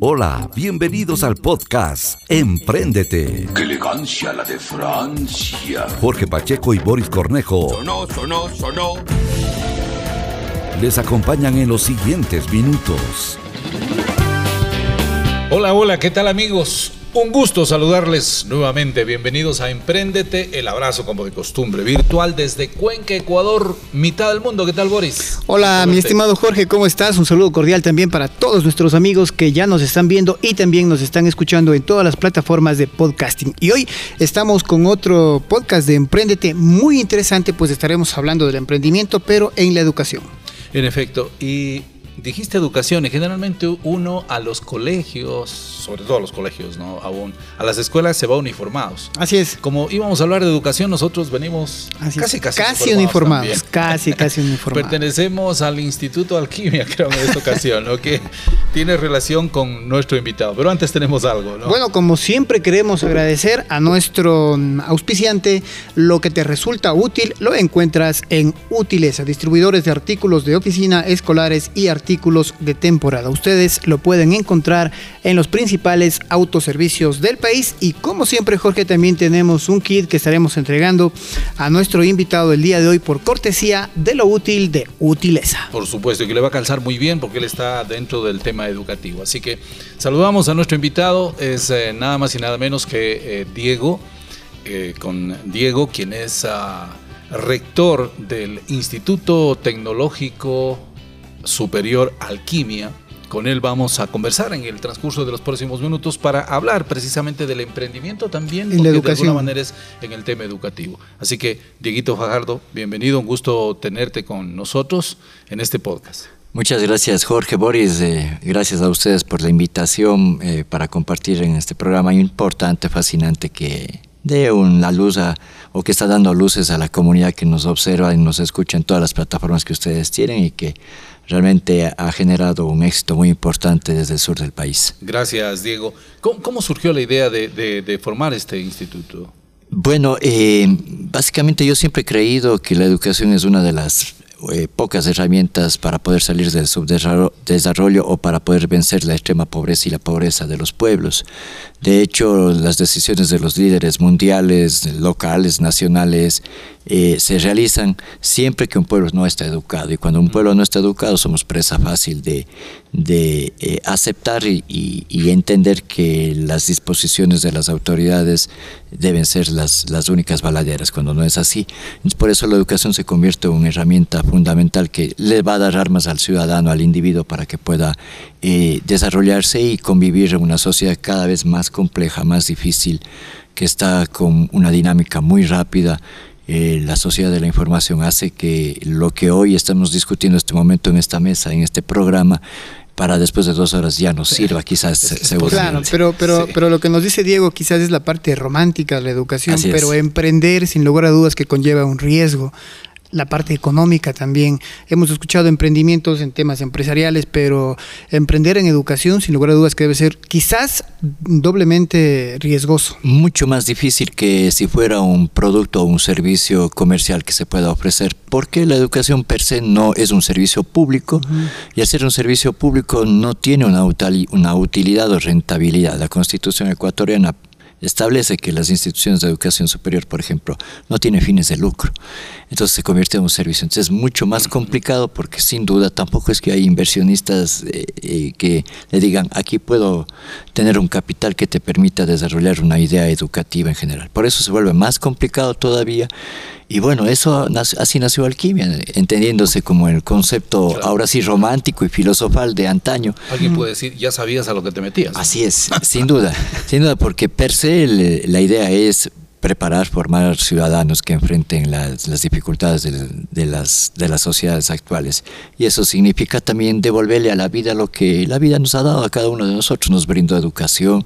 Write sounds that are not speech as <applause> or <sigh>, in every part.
Hola, bienvenidos al podcast Empréndete. ¡Qué elegancia la de Francia! Jorge Pacheco y Boris Cornejo Sonó, sonó, sonó. les acompañan en los siguientes minutos. Hola, hola, ¿qué tal amigos? Un gusto saludarles nuevamente. Bienvenidos a Emprendete, el abrazo como de costumbre, virtual desde Cuenca, Ecuador, mitad del mundo. ¿Qué tal, Boris? Hola, mi estimado Jorge, ¿cómo estás? Un saludo cordial también para todos nuestros amigos que ya nos están viendo y también nos están escuchando en todas las plataformas de podcasting. Y hoy estamos con otro podcast de Emprendete muy interesante, pues estaremos hablando del emprendimiento, pero en la educación. En efecto, y dijiste educación, y generalmente uno a los colegios, sobre todo a los colegios, ¿no? Aún, a las escuelas se va uniformados. Así es. Como íbamos a hablar de educación, nosotros venimos Así casi, es. casi, uniformados, casi, casi <laughs> uniformados. Pertenecemos al Instituto Alquimia, <laughs> creo, en esta ocasión, ¿no? que tiene relación con nuestro invitado. Pero antes tenemos algo, ¿no? Bueno, como siempre queremos agradecer a nuestro auspiciante. Lo que te resulta útil lo encuentras en Utileza, distribuidores de artículos de oficina, escolares y artículos de temporada. Ustedes lo pueden encontrar en los principales autoservicios del país y como siempre Jorge también tenemos un kit que estaremos entregando a nuestro invitado el día de hoy por cortesía de lo útil de Utileza. Por supuesto, y que le va a calzar muy bien porque él está dentro del tema educativo. Así que saludamos a nuestro invitado, es eh, nada más y nada menos que eh, Diego, eh, con Diego, quien es ah, rector del Instituto Tecnológico Superior Alquimia. Con él vamos a conversar en el transcurso de los próximos minutos para hablar precisamente del emprendimiento también, En la porque de educación. alguna manera es en el tema educativo. Así que, Dieguito Fajardo, bienvenido, un gusto tenerte con nosotros en este podcast. Muchas gracias Jorge Boris, eh, gracias a ustedes por la invitación eh, para compartir en este programa importante, fascinante que dé una luz a- o que está dando luces a la comunidad que nos observa y nos escucha en todas las plataformas que ustedes tienen y que realmente ha generado un éxito muy importante desde el sur del país. Gracias, Diego. ¿Cómo, cómo surgió la idea de, de- de formar este instituto? Bueno, eh, básicamente yo siempre he creído que la educación es una de las eh, pocas herramientas para poder salir del subdesarrollo o para poder vencer la extrema pobreza y la pobreza de los pueblos. De hecho, las decisiones de los líderes mundiales, locales, nacionales, eh, se realizan siempre que un pueblo no está educado. Y cuando un pueblo no está educado, somos presa fácil de, de eh, aceptar y, y- y entender que las disposiciones de las autoridades deben ser las, las únicas baladeras, cuando no es así. Por eso la educación se convierte en una herramienta fundamental que le va a dar armas al ciudadano, al individuo, para que pueda eh, desarrollarse y convivir en una sociedad cada vez más compleja, más difícil, que está con una dinámica muy rápida. Eh, la sociedad de la información hace que lo que hoy estamos discutiendo en este momento en esta mesa, en este programa, para después de dos horas ya nos sirva, quizás seguramente. Claro, pero, pero, Sí. pero lo que nos dice Diego quizás es la parte romántica de la educación, Así es. pero emprender sin lugar a dudas que conlleva un riesgo. La parte económica también. Hemos escuchado emprendimientos en temas empresariales, pero emprender en educación sin lugar a dudas que debe ser quizás doblemente riesgoso. mucho más difícil que si fuera un producto o un servicio comercial que se pueda ofrecer, porque la educación per se no es un servicio público y al ser un servicio público no tiene una, una utilidad o rentabilidad. La constitución ecuatoriana establece que las instituciones de educación superior, por ejemplo, no tienen fines de lucro. Entonces se convierte en un servicio. Entonces es mucho más complicado porque sin duda tampoco es que hay inversionistas eh, eh, que le digan, aquí puedo tener un capital que te permita desarrollar una idea educativa en general. Por eso se vuelve más complicado todavía. Y bueno, eso así nació Alquimia, entendiéndose como el concepto Claro. ahora sí romántico y filosofal de antaño. Alguien puede decir, ya sabías a lo que te metías. Así es, sin duda, <laughs> sin duda, porque per se el- la idea es preparar, formar ciudadanos que enfrenten las, las dificultades del- de, las, de las sociedades actuales. Y eso significa también devolverle a la vida lo que la vida nos ha dado a cada uno de nosotros. Nos brindó educación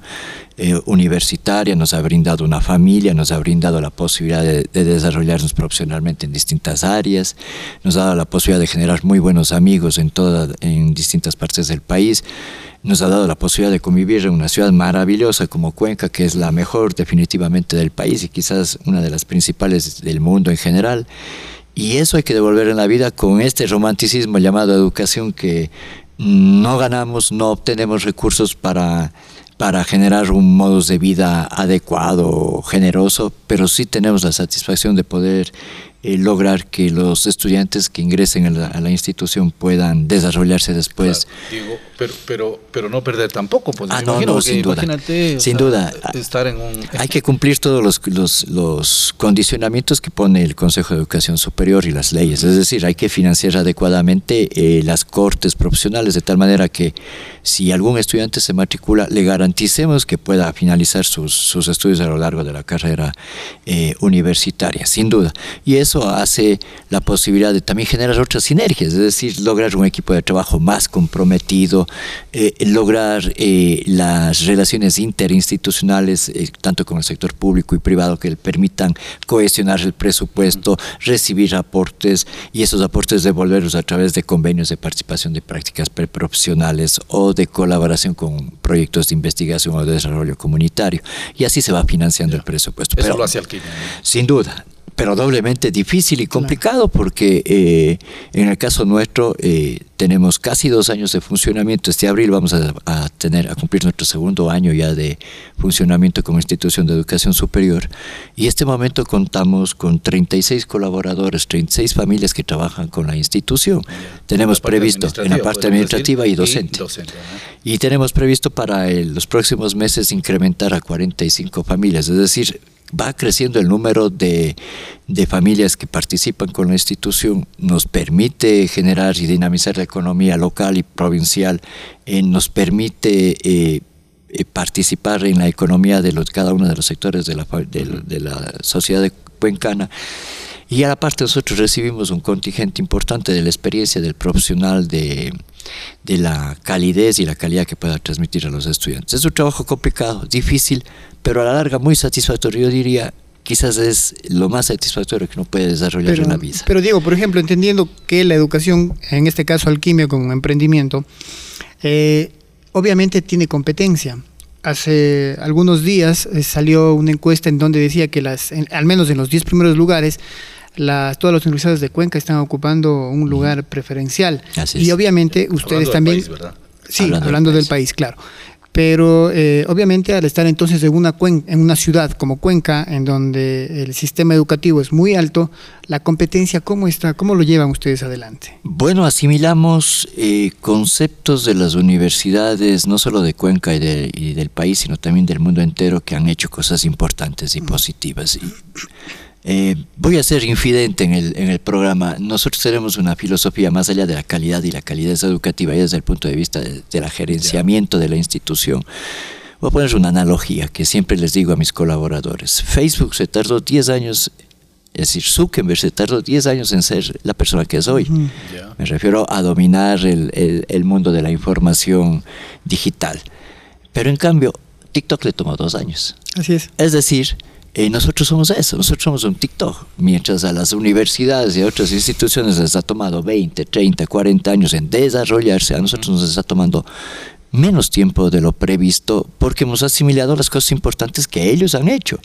eh, universitaria, nos ha brindado una familia, nos ha brindado la posibilidad de, de desarrollarnos profesionalmente en distintas áreas, nos ha dado la posibilidad de generar muy buenos amigos en, toda, en distintas partes del país nos ha dado la posibilidad de convivir en una ciudad maravillosa como Cuenca, que es la mejor definitivamente del país y quizás una de las principales del mundo en general. Y eso hay que devolver en la vida con este romanticismo llamado educación que no ganamos, no obtenemos recursos para para generar un modo de vida adecuado, generoso, pero sí tenemos la satisfacción de poder eh, lograr que los estudiantes que ingresen a la, institución puedan desarrollarse después. digo, pero, pero, pero no perder tampoco. Pues, ah, no, no, sin duda. Sin duda. Estar en un... Hay que cumplir todos los, los, los, condicionamientos que pone el Consejo de Educación Superior y las leyes. Es decir, hay que financiar adecuadamente eh, las cortes profesionales de tal manera que si algún estudiante se matricula, le garanticemos que pueda finalizar sus, sus estudios a lo largo de la carrera eh, universitaria, sin duda. Y eso hace la posibilidad de también generar otras sinergias, es decir, lograr un equipo de trabajo más comprometido, eh, lograr eh, las relaciones interinstitucionales, eh, tanto con el sector público y privado, que le permitan cohesionar el presupuesto, recibir aportes y esos aportes devolverlos a través de convenios de participación de prácticas preprofesionales o de colaboración con proyectos de investigación o de desarrollo comunitario. Y así se va financiando el presupuesto. Eso lo hace Sin duda pero doblemente difícil y complicado porque eh, en el caso nuestro eh, tenemos casi dos años de funcionamiento. Este abril vamos a, tener a cumplir nuestro segundo año ya de funcionamiento como institución de educación superior y este momento contamos con 36 colaboradores, 36 familias que trabajan con la institución. tenemos previsto en la parte administrativa y docente. Y, tenemos previsto para los próximos meses incrementar a 45 familias, es decir, va creciendo el número de, familias que participan con la institución, nos permite generar y dinamizar la economía local y provincial, eh, nos permite eh, eh, participar en la economía de los, cada uno de los sectores de la, de, la sociedad de cuencana. Y a la parte nosotros recibimos un contingente importante de la experiencia del profesional, de, de la calidez y la calidad que pueda transmitir a los estudiantes. Es un trabajo complicado, difícil, pero a la larga muy satisfactorio. Yo diría, quizás es lo más satisfactorio que uno puede desarrollar en la vida. Pero Diego, por ejemplo, entendiendo que la educación, en este caso alquimia como emprendimiento, eh, obviamente tiene competencia. Hace algunos días eh, salió una encuesta en donde decía que las, al menos en los 10 primeros lugares, las, todas las universidades de Cuenca están ocupando un lugar preferencial. y obviamente ustedes también... sí, hablando, del, país. claro. Pero eh, obviamente al estar entonces en una, en una ciudad como Cuenca, en donde el sistema educativo es muy alto, la competencia, ¿cómo está? ¿Cómo lo llevan ustedes adelante? Bueno, asimilamos eh, conceptos de las universidades, no solo de Cuenca y, del país, sino también del mundo entero, que han hecho cosas importantes y positivas. Y, eh, voy a ser infidente en el, en el programa. Nosotros tenemos una filosofía más allá de la calidad y la calidad educativa, y desde el punto de vista del de gerenciamiento de la institución. Voy a poner una analogía que siempre les digo a mis colaboradores. Facebook se tardó 10 años, es decir, Zuckerberg se tardó 10 años en ser la persona que es hoy. Me refiero a dominar el, el, el mundo de la información digital. Pero en cambio, TikTok le tomó dos años. Así es. Es decir, eh, nosotros somos eso, nosotros somos un TikTok, mientras a las universidades y a otras instituciones les ha tomado 20, 30, 40 años en desarrollarse, a nosotros nos está tomando menos tiempo de lo previsto porque hemos asimilado las cosas importantes que ellos han hecho.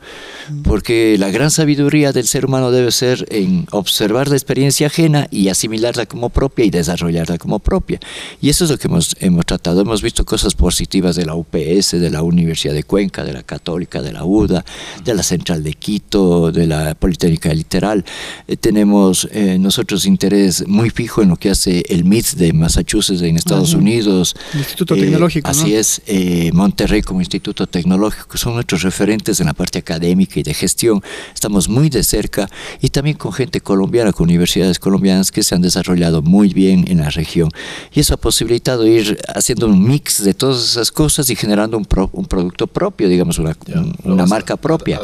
Porque la gran sabiduría del ser humano debe ser en observar la experiencia ajena y asimilarla como propia y desarrollarla como propia. Y eso es lo que hemos, hemos tratado. Hemos visto cosas positivas de la UPS, de la Universidad de Cuenca, de la Católica, de la UDA, de la Central de Quito, de la Politécnica Literal. Eh, tenemos eh, nosotros interés muy fijo en lo que hace el MIT de Massachusetts en Estados Unidos. El Instituto eh, Tecnológico. Así es, Monterrey como Instituto Tecnológico, son nuestros referentes en la parte académica y de gestión. Estamos muy de cerca y también con gente colombiana, con universidades colombianas que se han desarrollado muy bien en la región. Y eso ha posibilitado ir haciendo un mix de todas esas cosas y generando un, un producto propio, digamos, una, una marca propia.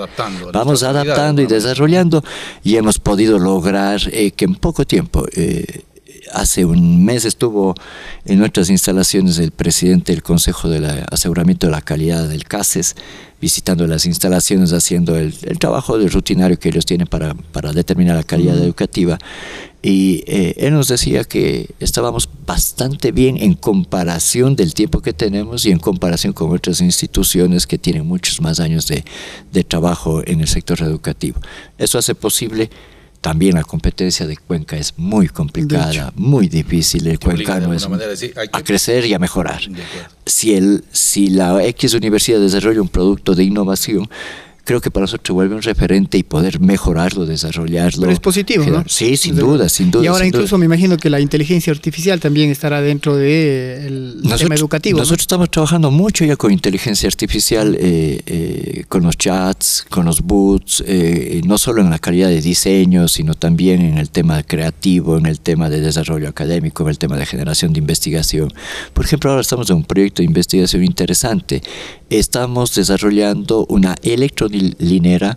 Vamos adaptando y desarrollando y hemos podido lograr eh, que en poco tiempo eh, hace un mes estuvo en nuestras instalaciones el presidente del Consejo de Aseguramiento de la Calidad del CASES, visitando las instalaciones, haciendo el, trabajo de rutinario que ellos tienen para, para determinar la calidad educativa. Y eh, él nos decía que estábamos bastante bien en comparación del tiempo que tenemos y en comparación con otras instituciones que tienen muchos más años de, de trabajo en el sector educativo. Eso hace posible también la competencia de Cuenca es muy complicada, muy difícil. El cuencano es a crecer y a mejorar. Si, el, si la X universidad desarrolla un producto de innovación, creo que para nosotros vuelve un referente y poder mejorarlo, desarrollarlo. Pero es positivo, ¿no? Sí, sin duda, sin duda. Y ahora incluso me imagino que la inteligencia artificial también estará dentro del de tema educativo. Nosotros estamos trabajando mucho ya con inteligencia artificial, eh, eh, con los chats, con los boots, eh, no solo en la calidad de diseño, sino también en el tema creativo, en el tema de desarrollo académico, en el tema de generación de investigación. Por ejemplo, ahora estamos en un proyecto de investigación interesante. Estamos desarrollando una electrónica linera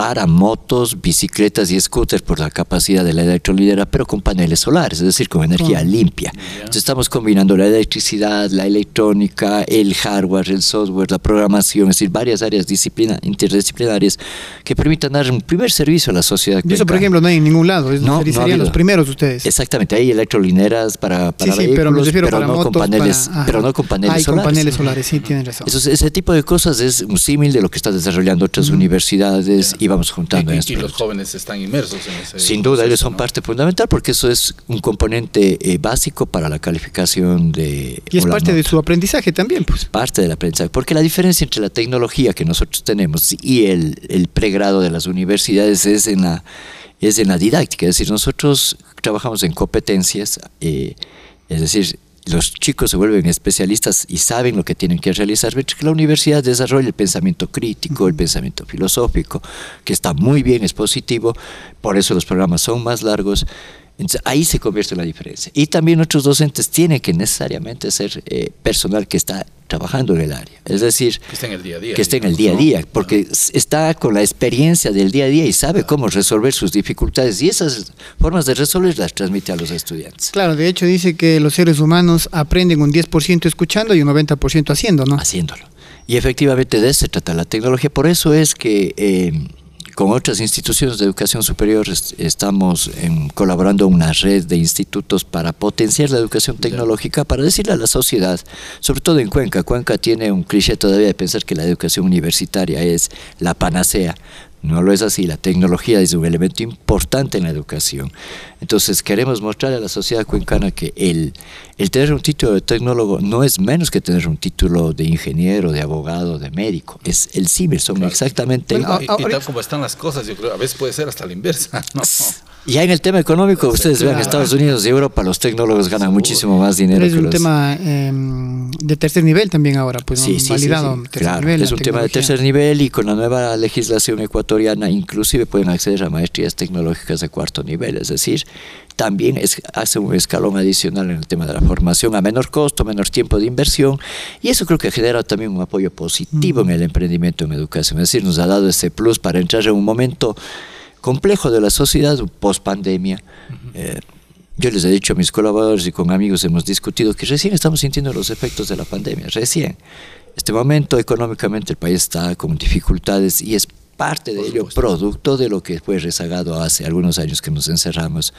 para motos, bicicletas y scooters por la capacidad de la electrolínea, pero con paneles solares, es decir, con energía limpia. Entonces estamos combinando la electricidad, la electrónica, el hardware, el software, la programación, es decir, varias áreas disciplina, interdisciplinarias que permitan dar un primer servicio a la sociedad. Y eso, por ejemplo, no hay en ningún lado, no, serían los primeros ustedes. Exactamente, hay electrolineras para, para sí, pero, no con paneles, pero no con paneles solares. con paneles solares, sí, tienen razón. ese tipo de cosas es un símil de lo que están desarrollando otras universidades y vamos juntando. Y, y los jóvenes están inmersos en ese Sin duda, ellos son parte fundamental porque eso es un componente eh, básico para la calificación de... Y es parte de su aprendizaje también, pues. Parte del aprendizaje, porque la diferencia entre la tecnología que nosotros tenemos y el, el pregrado de las universidades es en la es en la didáctica, es decir, nosotros trabajamos en competencias, eh, es decir, los chicos se vuelven especialistas y saben lo que tienen que realizar, mientras que la universidad desarrolla el pensamiento crítico, el pensamiento filosófico, que está muy bien, es positivo, por eso los programas son más largos, entonces, ahí se convierte la diferencia. Y también otros docentes tienen que necesariamente ser eh, personal que está trabajando en el área. Es decir, que esté en el día a día. Que esté en el día a día, porque está con la experiencia del día a día y sabe cómo resolver sus dificultades. Y esas formas de resolver las transmite a los estudiantes. Claro, de hecho dice que los seres humanos aprenden un 10% escuchando y un 90% haciendo, ¿no? Haciéndolo. Y efectivamente de eso se trata la tecnología. Por eso es que... Eh, con otras instituciones de educación superior estamos colaborando en una red de institutos para potenciar la educación tecnológica, para decirle a la sociedad, sobre todo en Cuenca, Cuenca tiene un cliché todavía de pensar que la educación universitaria es la panacea. No lo es así, la tecnología es un elemento importante en la educación. Entonces queremos mostrar a la sociedad cuencana que el, el tener un título de tecnólogo no es menos que tener un título de ingeniero, de abogado, de médico. Es el CIBER, son exactamente... y, tal como están las cosas, yo creo, a veces puede ser hasta la inversa. <laughs> ¿no? Ya en el tema económico, ustedes vean, Estados Unidos y Europa, los tecnólogos ganan muchísimo más dinero. Pero es un tema em, de tercer nivel también ahora, pues sí, validado. claro, es un tema de tercer nivel y con la nueva legislación ecuatoriana inclusive pueden acceder a maestrías tecnológicas de cuarto nivel, es decir, también es, hace un escalón adicional en el tema de la formación a menor costo, menor tiempo de inversión y eso creo que genera también un apoyo positivo en el emprendimiento en educación, es decir, nos ha dado ese plus para entrar en un momento complejo de la sociedad post pandemia. Eh, yo les he dicho a mis colaboradores y con amigos hemos discutido que recién estamos sintiendo los efectos de la pandemia, recién. Este momento económicamente el país está con dificultades y es parte de ello producto de lo que fue rezagado hace algunos años que nos encerramos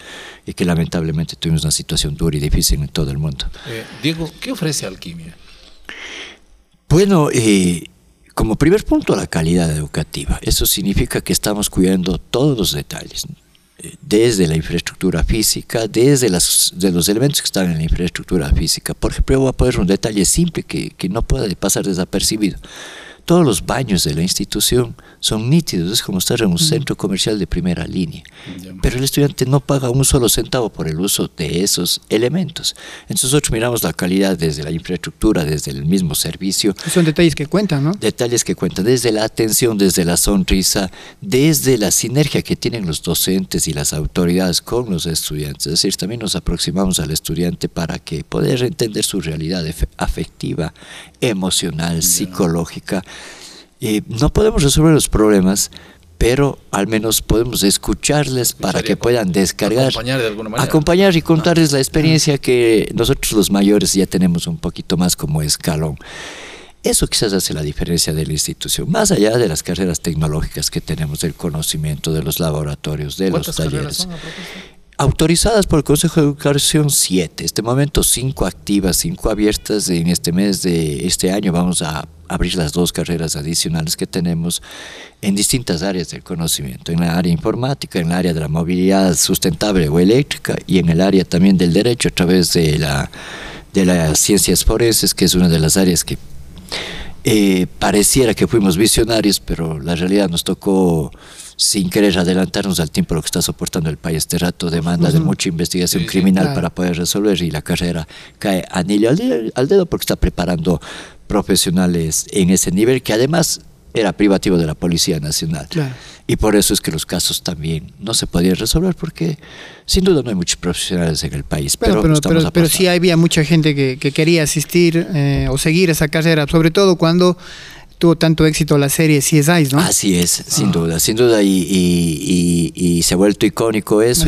y que lamentablemente tuvimos una situación dura y difícil en todo el mundo. Eh, Diego, ¿qué ofrece Alquimia? Bueno, eh, como primer punto, la calidad educativa. Eso significa que estamos cuidando todos los detalles, eh, desde la infraestructura física, desde las, de los elementos que están en la infraestructura física. Por ejemplo, voy a poner un detalle simple que, que no puede pasar desapercibido. Todos los baños de la institución son nítidos, es como estar en un centro comercial de primera línea. Pero el estudiante no paga un solo centavo por el uso de esos elementos. Entonces nosotros miramos la calidad desde la infraestructura, desde el mismo servicio. Son detalles que cuentan, ¿no? Detalles que cuentan, desde la atención, desde la sonrisa, desde la sinergia que tienen los docentes y las autoridades con los estudiantes. Es decir, también nos aproximamos al estudiante para que poder entender su realidad afectiva, emocional, psicológica y no podemos resolver los problemas, pero al menos podemos escucharles para que puedan descargar, acompañar, de alguna manera. acompañar y contarles la experiencia que nosotros los mayores ya tenemos un poquito más como escalón. Eso quizás hace la diferencia de la institución, más allá de las carreras tecnológicas que tenemos, del conocimiento, de los laboratorios, de los talleres. Autorizadas por el Consejo de Educación, siete. Este momento, cinco activas, cinco abiertas. En este mes de este año vamos a abrir las dos carreras adicionales que tenemos en distintas áreas del conocimiento, en la área informática, en el área de la movilidad sustentable o eléctrica y en el área también del derecho a través de la de las ciencias forenses, que es una de las áreas que eh, pareciera que fuimos visionarios, pero la realidad nos tocó sin querer adelantarnos al tiempo lo que está soportando el país este rato, demanda de mucha investigación criminal para poder resolver y la carrera cae anillo al, al dedo porque está preparando profesionales en ese nivel que además era privativo de la Policía Nacional. Y por eso es que los casos también no se podían resolver, porque sin duda no hay muchos profesionales en el país. Pero, pero, pero, sí había mucha gente que, quería asistir eh, o seguir esa carrera, sobre todo cuando tuvo tanto éxito la serie CSI, ¿no? Así es, sin ah. duda, sin duda, y, y, se ha vuelto icónico eso.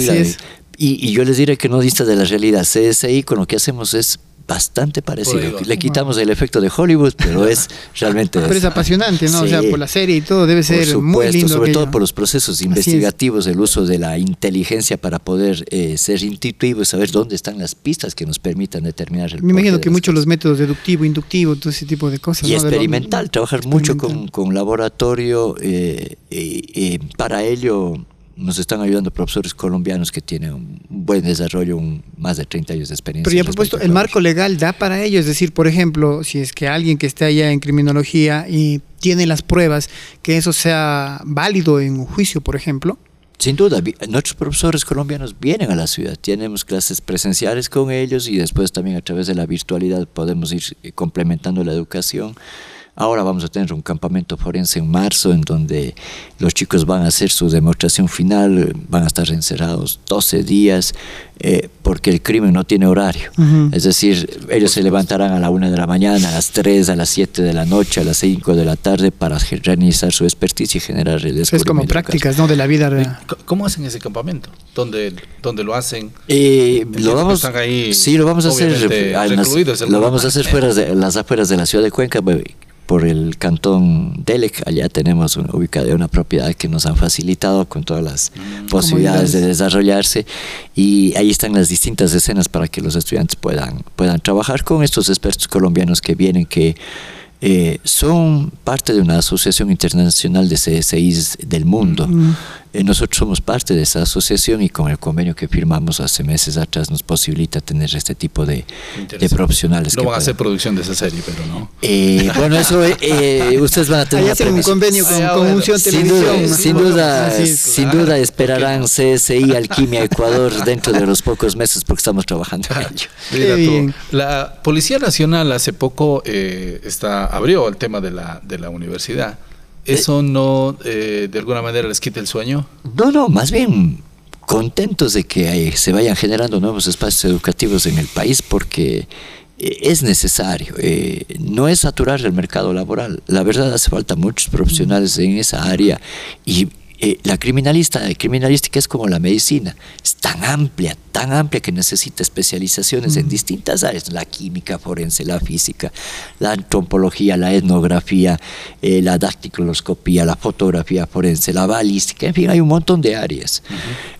y, y, yo les diré que no dista de la realidad. CSI con lo que hacemos es bastante parecido. Le quitamos el efecto de Hollywood, pero es <laughs> realmente... Pero es apasionante, ¿no? o sea, por la serie y todo debe ser muy lindo. Sobre todo por los procesos investigativos, el uso de la inteligencia para poder eh, ser intuitivo y saber dónde están las pistas que nos permitan determinar el Me imagino que muchos los métodos deductivo, inductivo, todo ese tipo de cosas. Y experimental, trabajar mucho con, con laboratorio. Eh, eh, para ello nos están ayudando profesores colombianos que tienen un buen desarrollo, un, más de 30 años de experiencia. Pero ya propuesto, el marco legal da para ello, es decir, por ejemplo, si es que alguien que esté allá en criminología y tiene las pruebas, que eso sea válido en un juicio, por ejemplo. Sin duda, nuestros profesores colombianos vienen a la ciudad, tenemos clases presenciales con ellos y después también a través de la virtualidad podemos ir eh, complementando la educación. Ahora vamos a tener un campamento forense en marzo en donde los chicos van a hacer su demostración final, van a estar encerrados 12 días eh, porque el crimen no tiene horario. Es decir, ellos se levantarán a la 1 de la mañana, a las 3, a las 7 de la noche, a las 5 de la tarde para realizar su experticia y generar el descubrimiento. Es como prácticas ¿no? de la vida real. ¿Cómo hacen ese campamento? ¿Dónde, dónde lo hacen? Eh, lo vamos, sí, lo vamos a hacer, lo vamos a hacer fuera de las afueras de la ciudad de Cuenca por el cantón Delec. Allá tenemos ubicada una propiedad que nos han facilitado con todas las mm, posibilidades de desarrollarse y ahí están las distintas escenas para que los estudiantes puedan, puedan trabajar con estos expertos colombianos que vienen que eh, son parte de una asociación internacional de CSIs del mundo. Eh, nosotros somos parte de esa asociación y con el convenio que firmamos hace meses atrás nos posibilita tener este tipo de, de profesionales. No van a hacer producción de esa serie, pero no. Eh, bueno, eso ustedes van a tener un convenio con, ah, Unción sin Duda, sin duda, sin duda esperarán CSI, Alquimia, Ecuador dentro de los pocos meses porque estamos trabajando en ello. La Policía Nacional hace poco está abrió el tema de la, de la universidad. ¿Eso no eh, de alguna manera les quita el sueño? No, no, más bien contentos de que se vayan generando nuevos espacios educativos en el país porque eh, es necesario, eh, no es saturar el mercado laboral. La verdad hace falta muchos profesionales en esa área y eh, la criminalista, criminalística es como la medicina, es tan amplia, tan amplia que necesita especializaciones en distintas áreas, la química forense, la física, la antropología, la etnografía, eh, la dactiloscopía, la fotografía forense, la balística, en fin, hay un montón de áreas.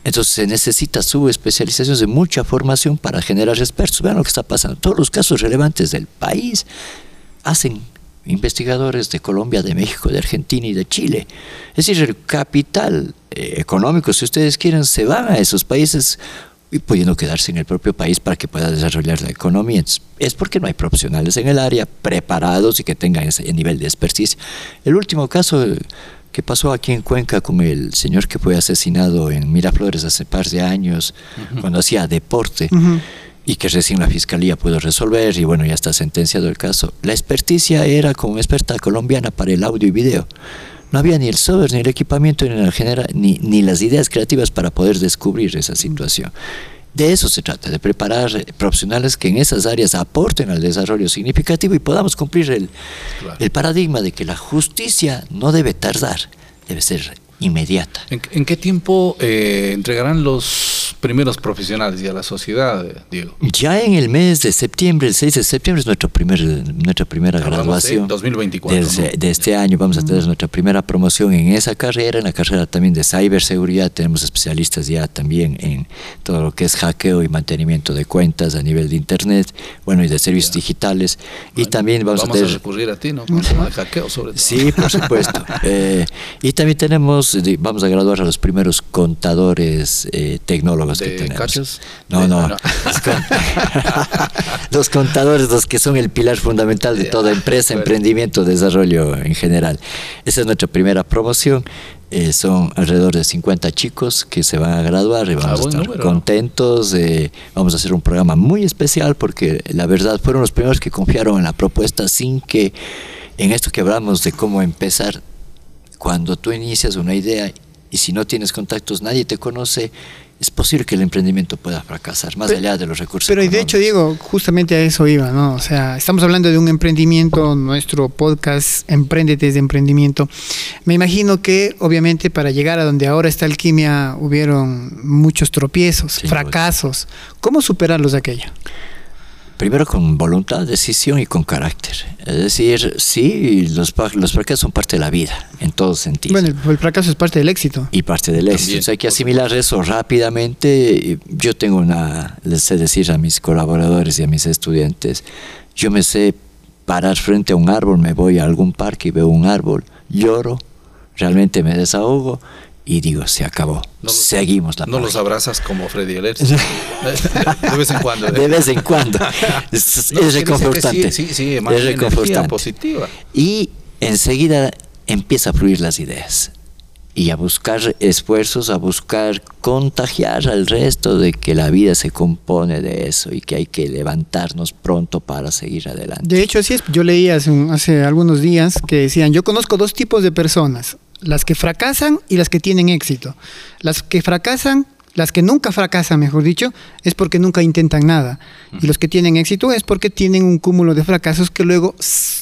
Entonces se necesita su especialización de mucha formación para generar expertos. Vean lo que está pasando. Todos los casos relevantes del país hacen investigadores de Colombia, de México, de Argentina y de Chile. Es decir, el capital eh, económico, si ustedes quieren, se van a esos países y pudiendo quedarse en el propio país para que pueda desarrollar la economía. es porque no hay profesionales en el área preparados y que tengan ese nivel de expertise. El último caso que pasó aquí en Cuenca con el señor que fue asesinado en Miraflores hace par de años, cuando hacía deporte y que recién la fiscalía pudo resolver y bueno, ya está sentenciado el caso. La experticia era como experta colombiana para el audio y video. No había ni el software, ni el equipamiento, ni, el ni, ni las ideas creativas para poder descubrir esa situación. De eso se trata, de preparar profesionales que en esas áreas aporten al desarrollo significativo y podamos cumplir el, el paradigma de que la justicia no debe tardar, debe ser inmediata. ¿En, qué tiempo eh, entregarán los primeros profesionales y a la sociedad, eh, Diego? Ya en el mes de septiembre, el 6 de septiembre es nuestro primer, nuestra primera Hablamos de graduación. 2024, Desde- ¿no? De este año vamos a tener nuestra primera promoción en esa carrera, en la carrera también de ciberseguridad. Tenemos especialistas ya también en todo lo que es hackeo y mantenimiento de cuentas a nivel de Internet, bueno, y de servicios digitales. Y también vamos, a tener... recurrir a ti, ¿no? Con el tema de hackeo, sobre todo. Sí, por supuesto. <laughs> Eh, y también tenemos, vamos a graduar a los primeros contadores eh, tecnólogos que ¿De tenemos. cachos? No, no. no. Los, con- <laughs> los contadores, los que son el pilar fundamental de toda empresa, emprendimiento, desarrollo en general. Esa es nuestra primera promoción. Eh, son alrededor de 50 chicos que se van a graduar y vamos a Ah, buen estar número. contentos. eh, vamos a hacer un programa muy especial porque la verdad fueron los primeros que confiaron en la propuesta sin que en esto que hablamos de cómo empezar, cuando tú inicias una idea y si no tienes contactos, nadie te conoce, es posible que el emprendimiento pueda fracasar, más Pero- allá de los recursos. Pero y de hecho, económicos. Diego, justamente a eso iba, ¿no? O sea, estamos hablando de un emprendimiento, nuestro podcast Emprendete de Emprendimiento. Me imagino que, obviamente, para llegar a donde ahora está Alquimia, hubieron muchos tropiezos, Sin fracasos. ¿Cómo superarlos aquello? Primero con voluntad, decisión y con carácter. Es decir, sí, los, los fracasos son parte de la vida, en todos sentidos. Bueno, el, el fracaso es parte del éxito. y parte del éxito. También, O sea, hay que asimilar eso rápidamente. Yo tengo una, les sé decir a mis colaboradores y a mis estudiantes, yo me sé parar frente a un árbol, me voy a algún parque y veo un árbol, lloro, realmente me desahogo y digo, se acabó. No los- Seguimos la No los página. abrazas como Freddy Alert. <laughs> de vez en cuando. De vez en cuando. <laughs> Es, No, es reconfortante. Sí, sí, sí, más es reconfortante. positiva. Y enseguida empieza a fluir las ideas y a buscar esfuerzos, a buscar contagiar al resto de que la vida se compone de eso y que hay que levantarnos pronto para seguir adelante. De hecho, así es. Yo leí hace, hace algunos días que decían, yo conozco dos tipos de personas, las que fracasan y las que tienen éxito. Las que fracasan, las que nunca fracasan, mejor dicho, es porque nunca intentan nada. Y los que tienen éxito es porque tienen un cúmulo de fracasos que luego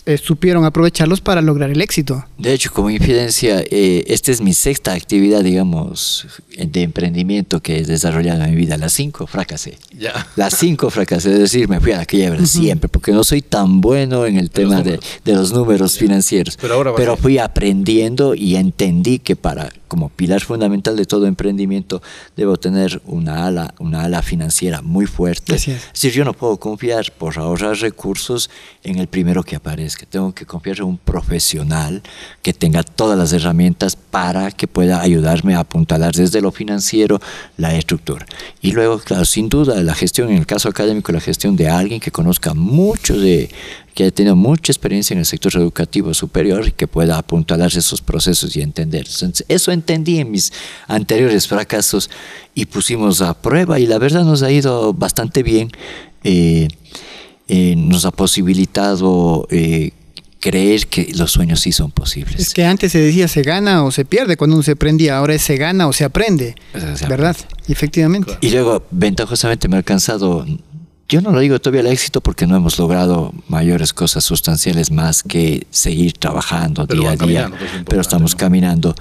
eh, supieron aprovecharlos para lograr el éxito. De hecho, como infidencia, eh, esta es mi sexta actividad, digamos, de emprendimiento que he desarrollado en mi vida. Las cinco fracasé. Ya. Las cinco fracasé, es decir, me fui a la quiebra siempre, porque no soy tan bueno en el De los tema de, de los números financieros. Pero ahora a- fui aprendiendo y entendí que para, como pilar fundamental de todo emprendimiento, debo tener una ala, una ala financiera muy fuerte. Así es. decir, yo no puedo confiar por ahorrar recursos en el primero que aparezca. Tengo que confiar en un profesional que tenga todas las herramientas para que pueda ayudarme a apuntalar desde lo financiero la estructura. Y luego, claro, sin duda, la gestión, en el caso académico, la gestión de alguien que conozca mucho de que haya tenido mucha experiencia en el sector educativo superior y que pueda apuntalar esos procesos y entender. Entonces, eso entendí en mis anteriores fracasos y pusimos a prueba y la verdad nos ha ido bastante bien. Eh, eh, nos ha posibilitado eh, creer que los sueños sí son posibles. Es que antes se decía se gana o se pierde cuando uno se aprendía, ahora es se gana o se aprende, O sea, se ¿verdad? Efectivamente. Y luego, ventajosamente, me ha alcanzado, yo no lo digo todavía el éxito porque no hemos logrado mayores cosas sustanciales más que seguir trabajando Pero día a día, es pero estamos ¿no? caminando.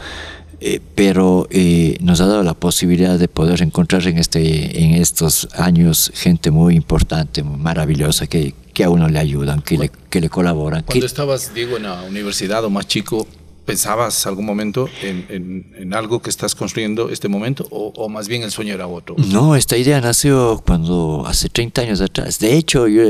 Eh, pero eh, nos ha dado la posibilidad de poder encontrar en, este, en estos años gente muy importante, muy maravillosa, que, que a uno le ayudan, que, le, que le colaboran. Cuando que- estabas, Diego, en la universidad o más chico, ¿pensabas algún momento en, en- en algo que estás construyendo este momento o, o más bien el sueño era otro? No, esta idea nació cuando hace 30 años atrás. De hecho, yo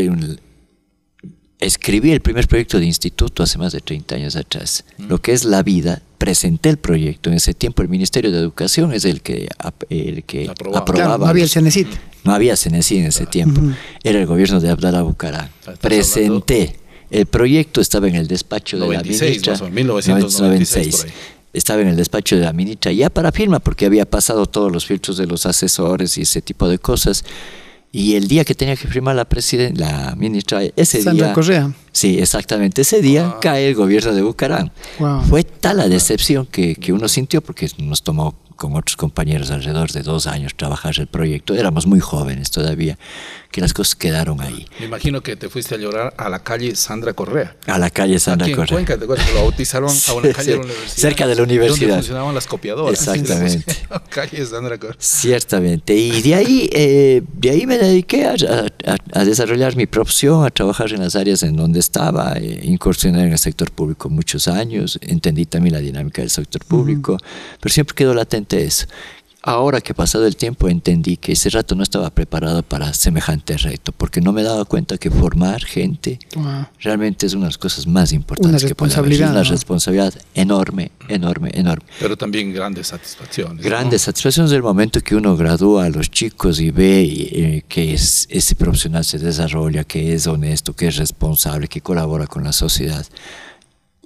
escribí el primer proyecto de instituto hace más de 30 años atrás. Lo que es la vida, presenté el proyecto. En ese tiempo el Ministerio de Educación es el que, el que Aprobaba. aprobaba. Claro, no había el Cenecit. no había Ceneci en ese tiempo. Era el gobierno de Abdalá Bucaram. Estás Presenté. El proyecto estaba en el despacho de 96 la ministra. más o menos, 1996 por ahí. Estaba en el despacho de la ministra ya para firma porque había pasado todos los filtros de los asesores y ese tipo de cosas. Y el día que tenía que firmar la, la ministra, ese Sandra día Correa. Sí, exactamente. Ese día Ah. cae el gobierno de Bucaram. Wow. Fue tal la decepción que, que uno sintió porque nos tomó con otros compañeros alrededor de dos años trabajar el proyecto. Éramos muy jóvenes todavía, que las cosas quedaron ahí. Me imagino que te fuiste a llorar a la calle Sandra Correa. A la calle Sandra Aquí en Correa. Cuenca, ¿te lo bautizaron a una <laughs> Sí, calle de la sí, universidad? cerca de la universidad. Donde funcionaban las copiadoras. Exactamente. <laughs> calle Sandra Correa. Ciertamente. Y de ahí, eh, de ahí me dediqué a, a- a desarrollar mi profesión, a trabajar en las áreas en donde estaba, eh, incursionar en el sector público muchos años, entendí también la dinámica del sector público, pero siempre quedó latente eso. Ahora que ha pasado el tiempo entendí que ese rato no estaba preparado para semejante reto, porque no me daba cuenta que formar gente Wow. realmente es una de las cosas más importantes Una que puede haber. responsabilidad, Es una ¿no? responsabilidad enorme, enorme, enorme. Pero también grandes satisfacciones. ¿no? Grandes satisfacciones del momento que uno gradúa a los chicos y ve eh, que es, ese profesional se desarrolla, que es honesto, que es responsable, que colabora con la sociedad.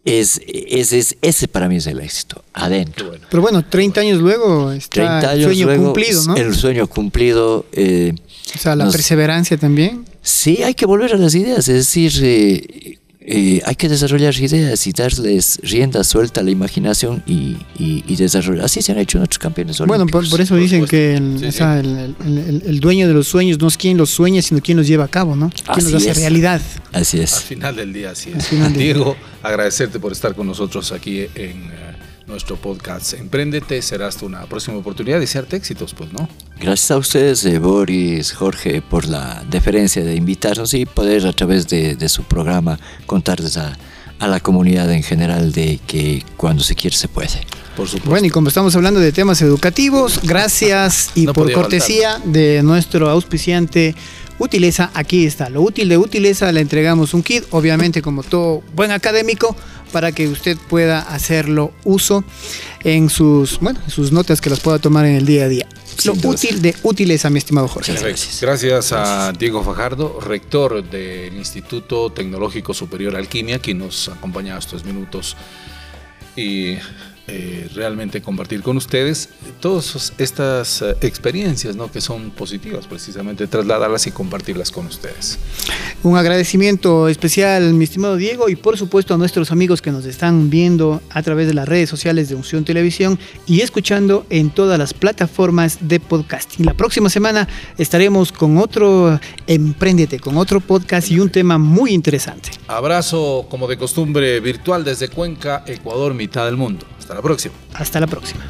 Es, es, es- ese para mí es el éxito, adentro. Bueno. Pero bueno, 30 años luego está 30 el sueño luego, cumplido, ¿no? El sueño cumplido. eh, o sea, la nos- perseverancia también. Sí, hay que volver a las ideas, es decir, eh, eh, hay que desarrollar ideas y darles rienda suelta a la imaginación y, y, y desarrollar. Así se han hecho nuestros campeones Bueno, por, por eso dicen que el, Sí, o sí. sea, el, el- el- el dueño de los sueños no es quien los sueña, sino quien los lleva a cabo, ¿no? Quien los Así hace es. realidad. Así Al es. final del día, así Al es. final del Diego, agradecerte por estar con nosotros aquí en nuestro podcast Emprendete. Será hasta una próxima oportunidad. Desearte éxitos, pues, ¿no? Gracias a ustedes, eh, Boris, Jorge, por la deferencia de invitarnos y poder a través de, de su programa contarles a, a la comunidad en general de que cuando se quiere se puede. Por supuesto. Bueno, y como estamos hablando de temas educativos, gracias y No por cortesía de nuestro auspiciante Utileza, aquí está. Lo útil de Utileza, le entregamos un kit, obviamente como todo buen académico, para que usted pueda hacerlo uso en sus, bueno, en sus notas que las pueda tomar en el día a día. Lo útil de Utileza, mi estimado Jorge. Perfecto. Gracias a Diego Fajardo, rector del Instituto Tecnológico Superior Alquimia, quien nos acompaña estos minutos y eh, realmente compartir con ustedes todas estas eh, experiencias ¿no? que son positivas, precisamente trasladarlas y compartirlas con ustedes. Un agradecimiento especial, mi estimado Diego, y por supuesto a nuestros amigos que nos están viendo a través de las redes sociales de Unción Televisión y escuchando en todas las plataformas de podcasting. La próxima semana estaremos con otro Emprendete, con otro podcast y un tema muy interesante. Abrazo como de costumbre virtual desde Cuenca, Ecuador, mitad del mundo. Hasta la próxima. Hasta la próxima.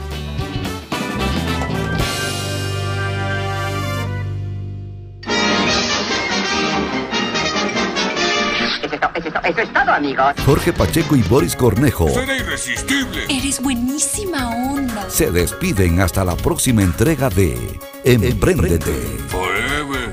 Eso es, to- eso es to- eso es todo, amigos. Jorge Pacheco y Boris Cornejo Suena irresistible. Eres buenísima onda. se despiden hasta la próxima entrega de Emprendete. Forever, forever.